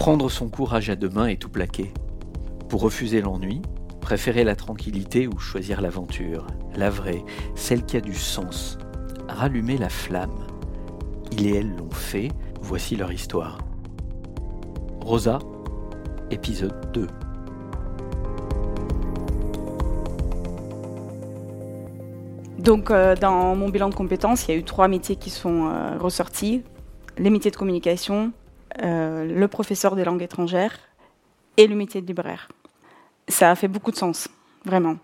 Prendre son courage à deux mains et tout plaquer. Pour refuser l'ennui, préférer la tranquillité ou choisir l'aventure, la vraie, celle qui a du sens. Rallumer la flamme. Il et elle l'ont fait, voici leur histoire. Rosa, épisode 2. Donc, euh, dans mon bilan de compétences, il y a eu trois métiers qui sont euh, ressortis les métiers de communication, euh, le professeur des langues étrangères et le métier de libraire. Ça a fait beaucoup de sens, vraiment.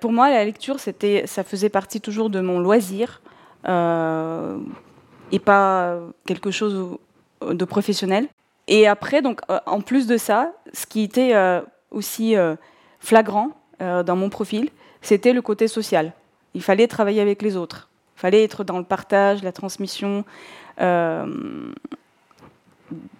pour moi, la lecture, ça faisait partie toujours de mon loisir et pas quelque chose de professionnel. Et après, donc, en plus de ça, ce qui était aussi flagrant dans mon profil, c'était le côté social il fallait travailler avec les autres. Il fallait être dans le partage, la transmission. Euh,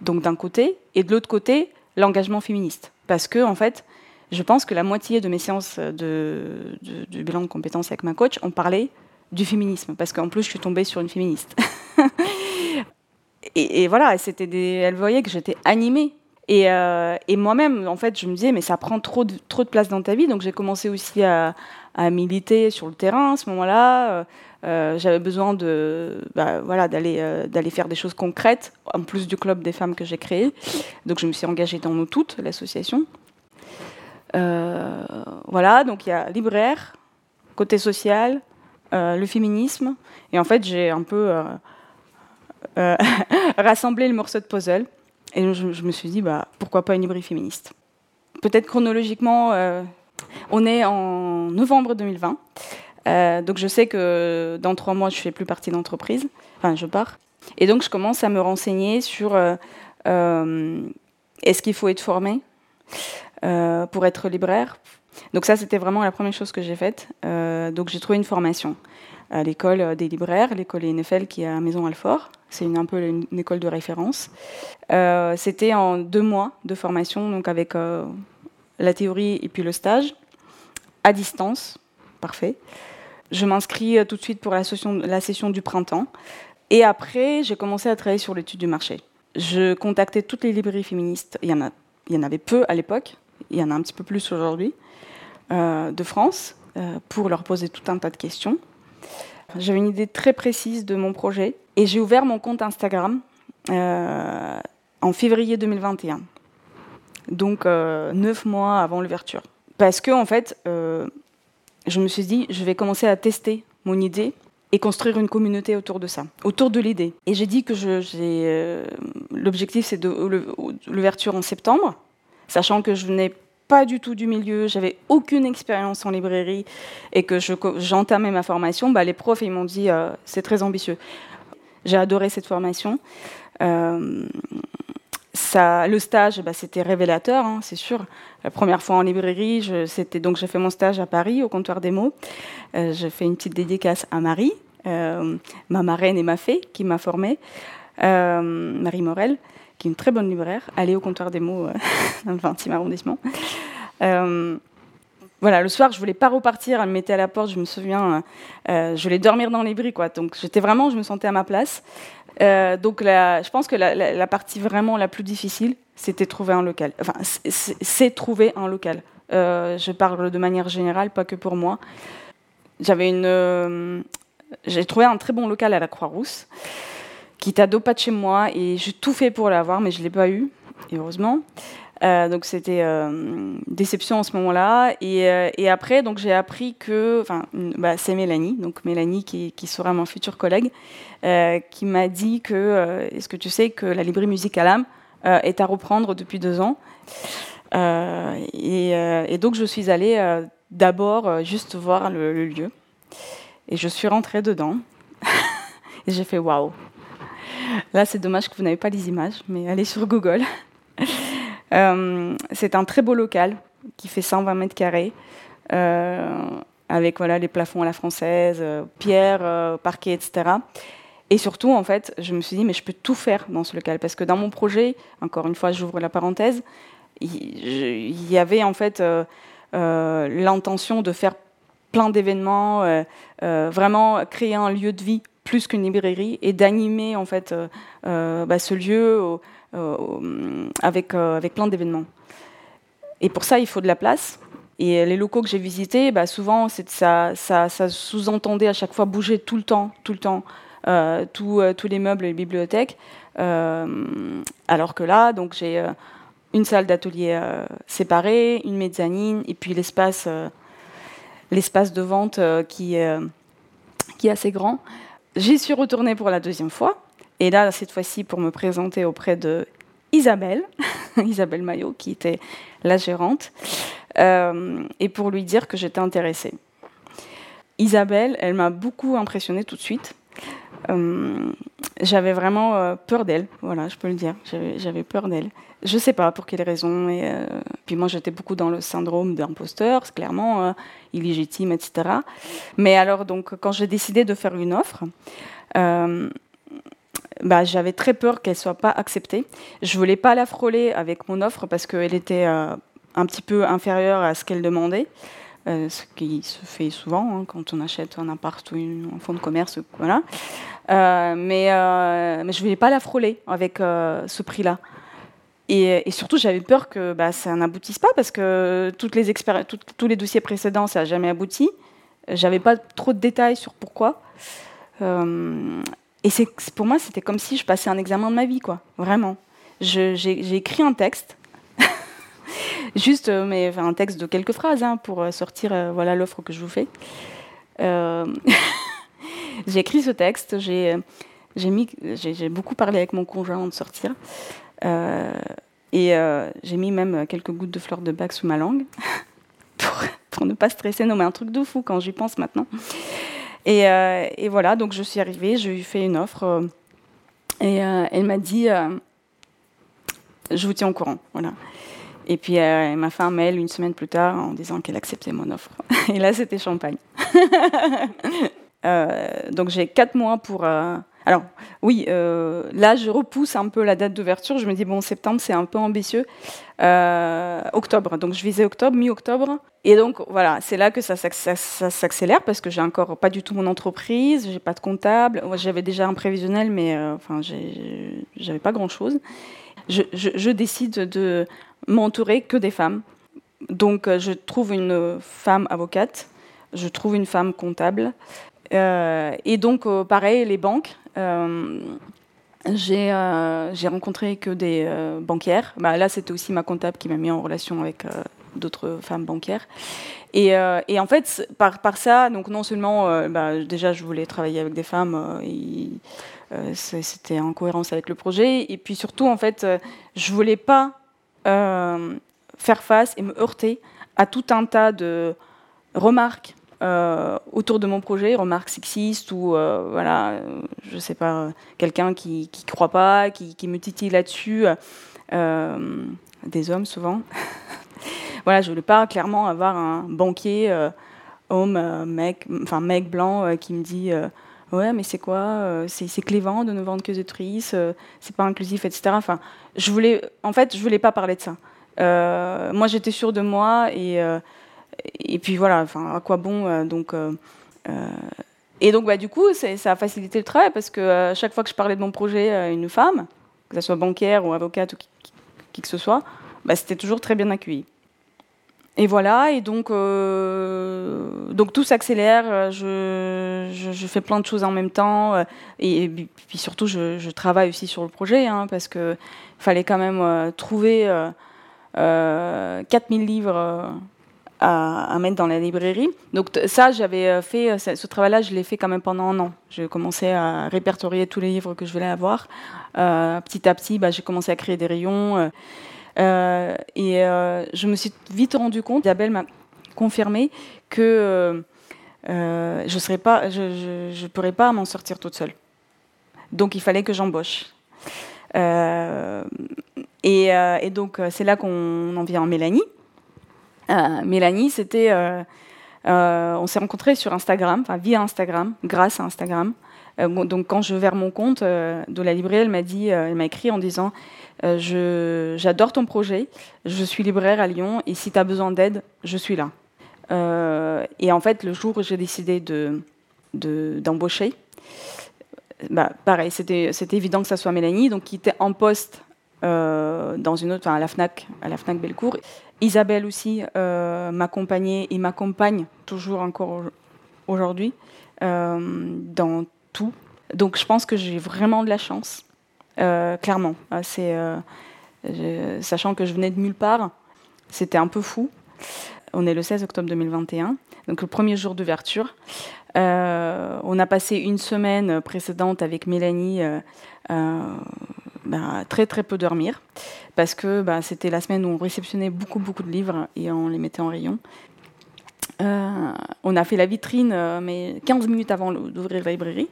donc d'un côté, et de l'autre côté, l'engagement féministe. Parce que, en fait, je pense que la moitié de mes séances de, bilan de compétences avec ma coach, on parlait du féminisme. Parce qu'en plus, je suis tombée sur une féministe. et, voilà, c'était elle voyait que j'étais animée. Et, euh, et moi-même, en fait, je me disais, mais ça prend trop de, trop de place dans ta vie. Donc j'ai commencé aussi à, à militer sur le terrain à ce moment-là. Euh, euh, j'avais besoin de, bah, voilà, d'aller, euh, d'aller faire des choses concrètes, en plus du club des femmes que j'ai créé. Donc je me suis engagée dans Nous Toutes, l'association. voilà, donc il y a libraire, côté social, le féminisme. Et en fait, j'ai un peu rassemblé le morceau de puzzle. Et je, je, me suis dit, bah, pourquoi pas une librairie féministe? Peut-être chronologiquement, on est en novembre 2020. Euh, donc je sais que dans trois mois, je ne fais plus partie d'entreprise. Enfin, je pars. Et donc je commence à me renseigner sur euh, euh, est-ce qu'il faut être formé pour être libraire. Donc ça, c'était vraiment la première chose que j'ai faite. donc j'ai trouvé une formation à l'école des libraires, l'école NFL qui est à Maison Alfort. C'est un peu une, école de référence. c'était en deux mois de formation, donc avec la théorie et puis le stage à distance. Parfait. Je m'inscris euh, tout de suite pour la session, du printemps. Et après, j'ai commencé à travailler sur l'étude du marché. Je contactais toutes les librairies féministes. Il y en, avait peu à l'époque. Il y en a un petit peu plus aujourd'hui. Euh, de France, euh, pour leur poser tout un tas de questions. J'avais une idée très précise de mon projet. Et j'ai ouvert mon compte Instagram en février 2021. Donc, neuf mois avant l'ouverture. Parce que, en fait, je me suis dit, je vais commencer à tester mon idée et construire une communauté autour de ça, autour de l'idée. Et j'ai dit que euh, l'objectif, c'est l'ouverture en septembre, sachant que je venais pas du tout du milieu, j'avais aucune expérience en librairie et que j'entamais ma formation, bah, les profs ils m'ont dit euh, c'est très ambitieux. J'ai adoré cette formation le stage, bah, c'était révélateur, hein, c'est sûr. La première fois en librairie, j'ai fait mon stage à Paris au comptoir des mots. Euh, j'ai fait une petite dédicace à Marie, euh, ma marraine et ma fée qui m'a formée, euh, Marie Morel, qui est une très bonne libraire. Allez au comptoir des mots dans le 20e arrondissement. Voilà, le soir, je voulais pas repartir. Elle me mettait à la porte. Je me souviens, je voulais dormir dans les bris, quoi. Donc, j'étais vraiment, je me sentais à ma place. Euh, donc je pense que la, partie vraiment la plus difficile, c'était trouver un local. Enfin, c'est trouver un local. Euh, je parle de manière générale, pas que pour moi. J'avais une, euh, j'ai trouvé un très bon local à la Croix-Rousse, qui était à deux pas de chez moi, et j'ai tout fait pour l'avoir, mais je l'ai pas eu, heureusement. Euh, donc c'était euh, déception en ce moment-là. Et, euh, et, après, donc j'ai appris que, enfin, bah, c'est Mélanie, donc Mélanie qui, sera mon futur collègue, qui m'a dit que, est-ce que tu sais que la librairie musicale âme est à reprendre depuis deux ans? Et, et, donc je suis allée d'abord juste voir le, le, lieu. Et je suis rentrée dedans. et j'ai fait waouh. Là, c'est dommage que vous n'avez pas les images, mais allez sur Google. Euh, c'est un très beau local qui fait 120 mètres carrés, euh, avec voilà, les plafonds à la française, euh, pierre, parquet, etc. Et surtout, en fait, je me suis dit, mais je peux tout faire dans ce local. Parce que dans mon projet, encore une fois, j'ouvre la parenthèse, il y avait en fait l'intention de faire plein d'événements, vraiment créer un lieu de vie plus qu'une librairie et d'animer en fait bah, ce lieu avec, avec plein d'événements. Et pour ça, il faut de la place. Et les locaux que j'ai visités, bah, souvent, ça, ça, ça sous-entendait à chaque fois bouger tout le temps, tout le temps, euh, euh, tous les meubles et les bibliothèques. Euh, alors que là, donc j'ai une salle d'atelier séparée, une mezzanine, et puis l'espace, l'espace de vente qui, qui est assez grand. J'y suis retournée pour la deuxième fois, et là, cette fois-ci, pour me présenter auprès de Isabelle, Isabelle Maillot, qui était la gérante, et pour lui dire que j'étais intéressée. Isabelle, elle m'a beaucoup impressionnée tout de suite. Euh, j'avais vraiment euh, peur d'elle, voilà, je peux le dire. J'avais peur d'elle. Je sais pas pour quelle raison. Et, euh, puis moi, j'étais beaucoup dans le syndrome d'imposteur, clairement illégitime, etc. Mais alors, donc, quand j'ai décidé de faire une offre, bah, j'avais très peur qu'elle soit pas acceptée. Je voulais pas la frôler avec mon offre parce qu'elle était un petit peu inférieure à ce qu'elle demandait. Ce qui se fait souvent hein, quand on achète un appart ou un fonds de commerce, voilà. Euh, mais, euh, mais je ne voulais pas la frôler avec euh, ce prix-là. Et, surtout, j'avais peur que bah, ça n'aboutisse pas parce que toutes tous les dossiers précédents, ça n'a jamais abouti. J'avais pas trop de détails sur pourquoi. et pour moi, c'était comme si je passais un examen de ma vie, quoi. Vraiment. j'ai, écrit un texte, juste, mais un texte de quelques phrases hein, pour sortir, voilà l'offre que je vous fais. j'ai écrit ce texte, j'ai beaucoup parlé avec mon conjoint avant de sortir. Euh, et euh, j'ai mis même quelques gouttes de fleurs de bac sous ma langue pour, ne pas stresser. Non, mais un truc de fou quand j'y pense maintenant. Et, euh, et, voilà, donc je suis arrivée, je lui ai fait une offre. et elle m'a dit Je vous tiens au courant. Voilà. Et puis elle m'a fait une semaine plus tard en disant qu'elle acceptait mon offre. Et là, c'était champagne. Euh, donc j'ai quatre mois pour. Euh, alors oui, euh, là je repousse un peu la date d'ouverture. Je me dis bon septembre c'est un peu ambitieux. octobre, donc je visais octobre, mi-octobre. Et donc voilà, c'est là que ça, s'accélère parce que j'ai encore pas du tout mon entreprise, j'ai pas de comptable. J'avais déjà un prévisionnel, mais enfin j'avais pas grand chose. Je, je décide de m'entourer que des femmes. Donc je trouve une femme avocate, je trouve une femme comptable, euh, et donc, euh, pareil, les banques. Euh, j'ai rencontré que des banquières. Bah, là, c'était aussi ma comptable qui m'a mis en relation avec d'autres femmes banquières. Et, et, en fait, par, par ça, donc non seulement, bah, déjà, je voulais travailler avec des femmes, c'était en cohérence avec le projet, et puis surtout, en fait, je voulais pas faire face et me heurter à tout un tas de remarques euh, autour de mon projet, remarques sexistes ou euh, voilà, euh, je sais pas, quelqu'un qui qui croit pas, qui, qui me titille là-dessus, des hommes souvent. voilà, je voulais pas clairement avoir un banquier homme, mec, enfin mec blanc qui me dit ouais mais c'est quoi, c'est clévant de ne vendre que des tristes, c'est pas inclusif, etc. Enfin, je voulais, en fait, je voulais pas parler de ça. moi, j'étais sûre de moi et et puis voilà, enfin, à quoi bon euh, euh, euh, et donc, bah, du coup, ça a facilité le travail parce que chaque fois que je parlais de mon projet à une femme, que ce soit bancaire ou avocate ou qui, que ce soit, bah, c'était toujours très bien accueilli. Et voilà, et donc, donc tout s'accélère, je, je, fais plein de choses en même temps, et, puis surtout, je, travaille aussi sur le projet, hein, parce qu'il fallait quand même trouver 4000 livres à, mettre dans la librairie. Donc ça, j'avais euh, fait euh, ce travail-là, je l'ai fait quand même pendant un an. J'ai commencé à répertorier tous les livres que je voulais avoir. Euh, petit à petit, bah, j'ai commencé à créer des rayons. Et je me suis vite rendu compte, Isabelle m'a confirmé que je serais pas, je, je, pourrais pas m'en sortir toute seule. Donc il fallait que j'embauche. Et, donc c'est là qu'on en vient en Mélanie. Euh, Mélanie, c'était. Euh, euh, on s'est rencontrés sur Instagram, enfin via Instagram, grâce à Instagram. donc quand je vers mon compte de la librairie, elle m'a dit, elle m'a écrit en disant j'adore ton projet, je suis libraire à Lyon et si tu as besoin d'aide, je suis là. et en fait, le jour où j'ai décidé de, d'embaucher, bah, pareil, c'était évident que ça soit Mélanie, donc qui était en poste dans une autre, à la FNAC, à la FNAC. Isabelle aussi m'accompagnait et m'accompagne toujours encore aujourd'hui dans tout. Donc je pense que j'ai vraiment de la chance, clairement. C'est sachant que je venais de nulle part, c'était un peu fou. On est le 16 octobre 2021, donc le premier jour d'ouverture. Euh, on a passé une semaine précédente avec Mélanie euh, euh, bah, très très peu dormir parce que bah, c'était la semaine où on réceptionnait beaucoup beaucoup de livres et on les mettait en rayon. on a fait la vitrine, mais 15 minutes avant d'ouvrir la librairie.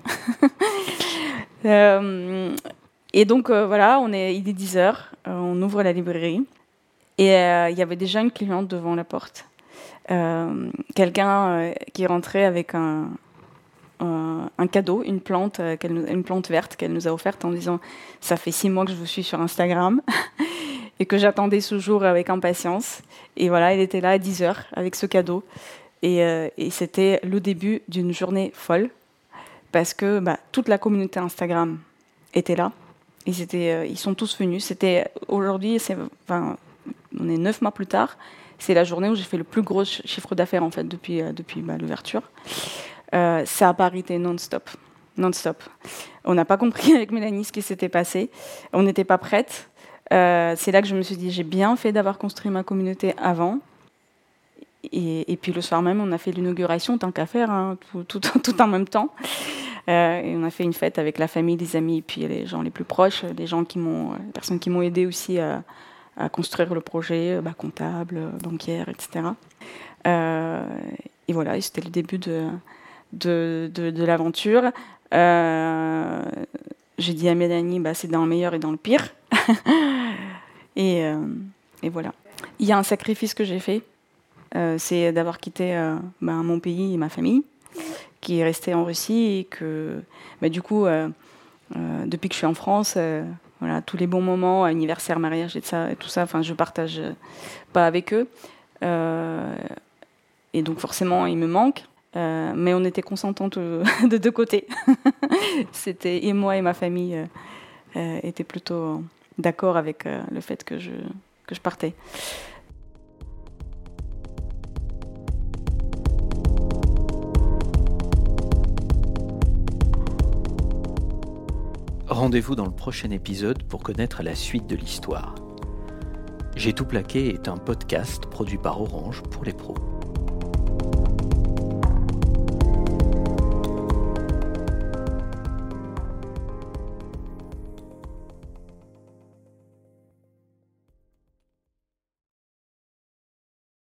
et donc voilà, on est, il est 10 heures, on ouvre la librairie et il y avait déjà une cliente devant la porte. Euh, quelqu'un euh, qui rentré avec un, cadeau, une plante, euh, une plante verte qu'elle nous a offerte en disant ça fait six mois que je vous suis sur Instagram et que j'attendais ce jour avec impatience. Et voilà, elle était là à 10 heures avec ce cadeau. Et, et c'était le début d'une journée folle parce que bah, toute la communauté Instagram était là. Ils, étaient, ils sont tous venus. C'était aujourd'hui, on est neuf mois plus tard c'est la journée où j'ai fait le plus gros chiffre d'affaires en fait depuis, euh, bah, l'ouverture. Euh, ça a parité non-stop. Non-stop. On n'a pas compris avec Mélanie ce qui s'était passé. On n'était pas prête. Euh, c'est là que je me suis dit j'ai bien fait d'avoir construit ma communauté avant. Et, puis le soir même, on a fait l'inauguration, tant qu'à faire, hein, tout, en même temps. Et on a fait une fête avec la famille, les amis, et puis les gens les plus proches, les gens qui m'ont, les personnes qui m'ont aidé aussi à, construire le projet, euh, bah, comptable, banquière, etc. Euh, et voilà, c'était le début de, l'aventure. Euh, j'ai dit à Mélanie, bah, c'est dans le meilleur et dans le pire. et, et, voilà. Il y a un sacrifice que j'ai fait, c'est d'avoir quitté bah, mon pays et ma famille, qui est restée en Russie et que, bah, du coup, depuis que je suis en France, voilà, tous les bons moments, anniversaire, mariage et, tout ça, enfin, je partage pas avec eux. Euh, et donc forcément, il me manque. Euh, mais on était consentantes de deux côtés. C'était et moi et ma famille euh, étaient plutôt d'accord avec le fait que je, que je partais. Rendez-vous dans le prochain épisode pour connaître la suite de l'histoire. J'ai tout plaqué est un podcast produit par Orange pour les pros.